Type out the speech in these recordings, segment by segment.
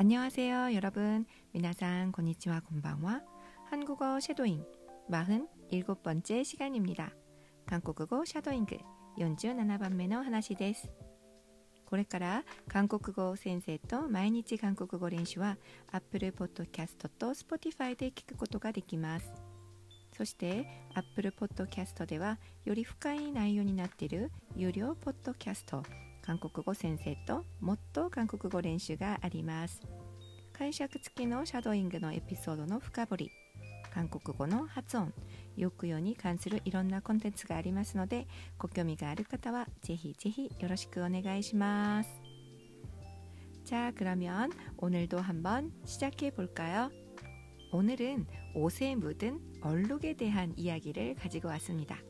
안녕하세요, 여러분. 미나상 고니치와 곤방와 한국어 섀도잉 47번째 시간입니다. 한국어 샤도잉 연주 나나반 매너 하나시 데스. これから韓国語先生と毎日韓国語練習は Apple Podcast と Spotify で聞くことができます。そして Apple Podcast ではより深い内容になっている有料ポッドキャスト 韓国語先生ともっと韓国語練習があります。解釈付きのシャドーイングのエピソードの深掘り、韓国語の発音、抑揚に関するいろんなコンテンツがありますので、ご興味がある方はぜひぜひよろしくお願いします。자그러면오늘도한번시작해볼까요오늘은옷에묻은얼룩에대한이야기를가지고왔습니다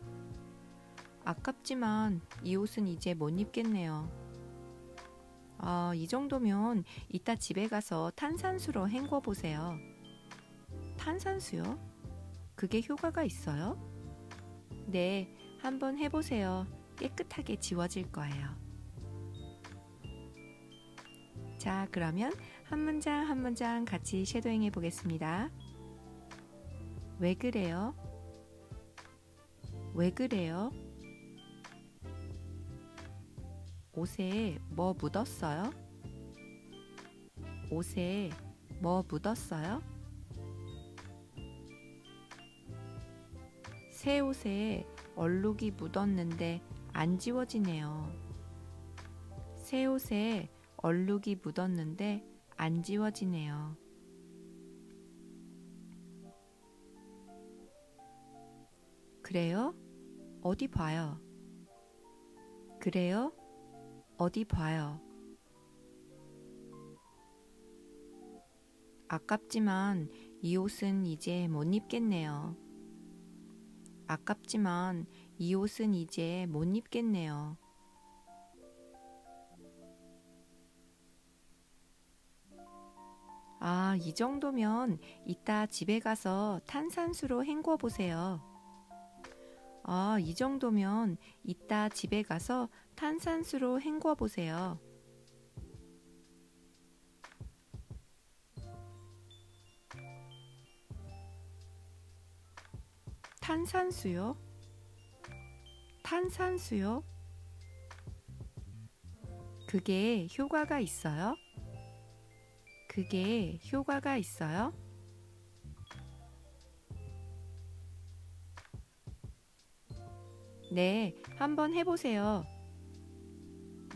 아깝지만 이 옷은 이제 못 입겠네요. 아, 이 정도면 이따 집에 가서 탄산수로 헹궈 보세요. 탄산수요? 그게 효과가 있어요? 네, 한번 해보세요. 깨끗하게 지워질 거예요. 자, 그러면 한 문장 한 문장 같이 쉐도잉 해 보겠습니다. 왜 그래요? 왜 그래요? 옷에 뭐 묻었어요? 옷에 뭐 묻었어요? 새 옷에 얼룩이 묻었는데 안 지워지네요. 새 옷에 얼룩이 묻었는데 안 지워지네요. 그래요? 어디 봐요. 그래요? 어디 봐요. 아깝지만 이 옷은 이제 못 입겠네요. 아깝지만 이 옷은 이제 못 입겠네요. 아, 이 정도면 이따 집에 가서 탄산수로 헹궈 보세요. 아, 이 정도면 이따 집에 가서 탄산수로 헹궈 보세요. 탄산수요? 탄산수요? 그게 효과가 있어요? 그게 효과가 있어요? 네, 한번 해보세요.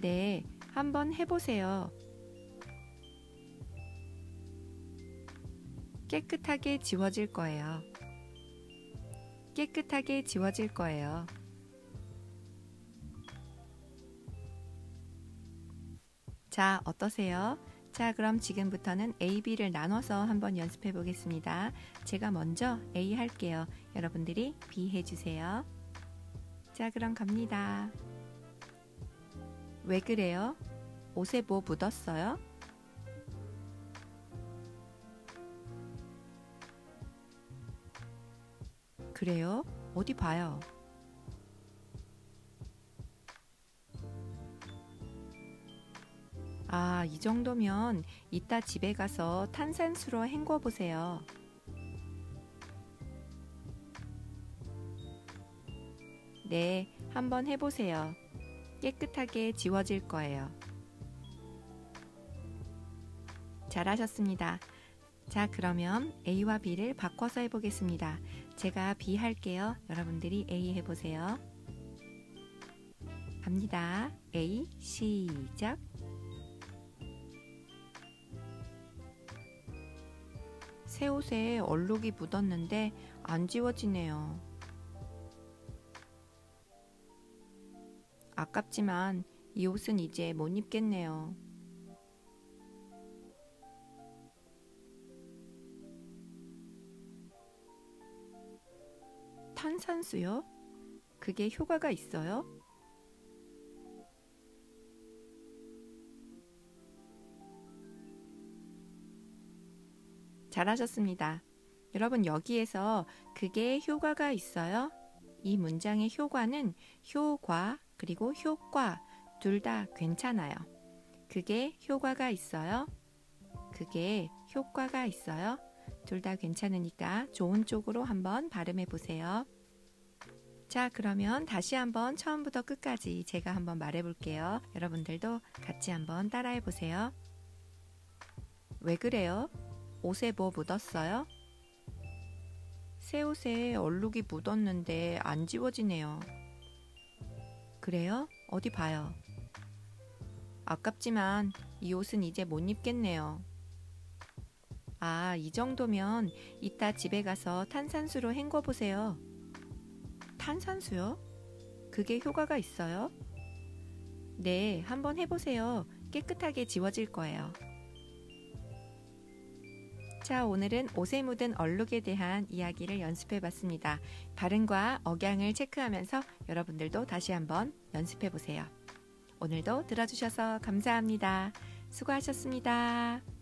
네, 한번 해보세요. 깨끗하게 지워질 거예요. 깨끗하게 지워질 거예요. 자, 어떠세요? 자, 그럼 지금부터는 A, B를 나눠서 한번 연습해 보겠습니다. 제가 먼저 A 할게요. 여러분들이 B 해주세요. 자, 그럼 갑니다. 왜 그래요? 옷에 뭐 묻었어요? 그래요? 어디 봐요. 아, 이 정도면 이따 집에 가서 탄산수로 헹궈 보세요. 네, 한번 해보세요. 깨끗하게 지워질 거예요. 잘하셨습니다. 자, 그러면 A와 B를 바꿔서 해보겠습니다. 제가 B 할게요. 여러분들이 A 해보세요. 갑니다. A, 시작. 새 옷에 얼룩이 묻었는데 안 지워지네요. 아깝지만 이 옷은 이제 못 입겠네요. 탄산수요? 그게 효과가 있어요? 잘하셨습니다. 여러분 여기에서 그게 효과가 있어요? 이 문장의 효과는 효과 그리고 효과 둘 다 괜찮아요. 그게 효과가 있어요? 그게 효과가 있어요? 둘 다 괜찮으니까 좋은 쪽으로 한번 발음해 보세요. 자, 그러면 다시 한번 처음부터 끝까지 제가 한번 말해 볼게요. 여러분들도 같이 한번 따라해 보세요. 왜 그래요? 옷에 뭐 묻었어요? 새 옷에 얼룩이 묻었는데 안 지워지네요. 그래요? 어디 봐요. 아깝지만 이 옷은 이제 못 입겠네요. 아, 이 정도면 이따 집에 가서 탄산수로 헹궈 보세요. 탄산수요? 그게 효과가 있어요? 네, 한번 해보세요. 깨끗하게 지워질 거예요. 자, 오늘은 옷에 묻은 얼룩에 대한 이야기를 연습해 봤습니다. 발음과 억양을 체크하면서 여러분들도 다시 한번 연습해 보세요. 오늘도 들어주셔서 감사합니다. 수고하셨습니다.